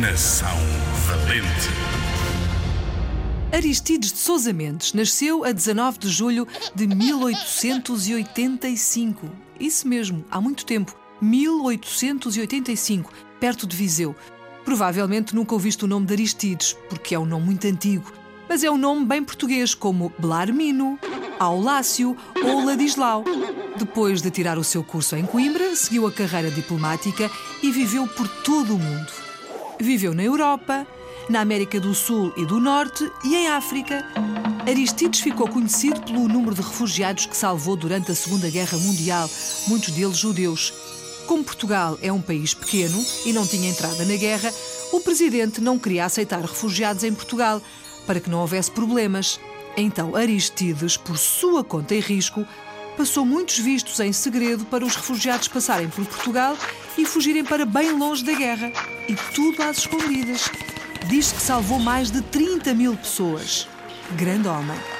Nação valente. Aristides de Sousa Mendes nasceu a 19 de julho de 1885. Isso mesmo, há muito tempo. 1885, perto de Viseu. Provavelmente nunca ouviste o nome de Aristides, porque é um nome muito antigo. Mas é um nome bem português, como Belarmino, Aulácio ou Ladislau. Depois de tirar o seu curso em Coimbra, seguiu a carreira diplomática e viveu por todo o mundo. Viveu na Europa, na América do Sul e do Norte e em África. Aristides ficou conhecido pelo número de refugiados que salvou durante a Segunda Guerra Mundial, muitos deles judeus. Como Portugal é um país pequeno e não tinha entrada na guerra, o presidente não queria aceitar refugiados em Portugal para que não houvesse problemas. Então Aristides, por sua conta e risco, passou muitos vistos em segredo para os refugiados passarem por Portugal e fugirem para bem longe da guerra. E tudo às escondidas diz que salvou mais de 30 mil pessoas. Grande homem.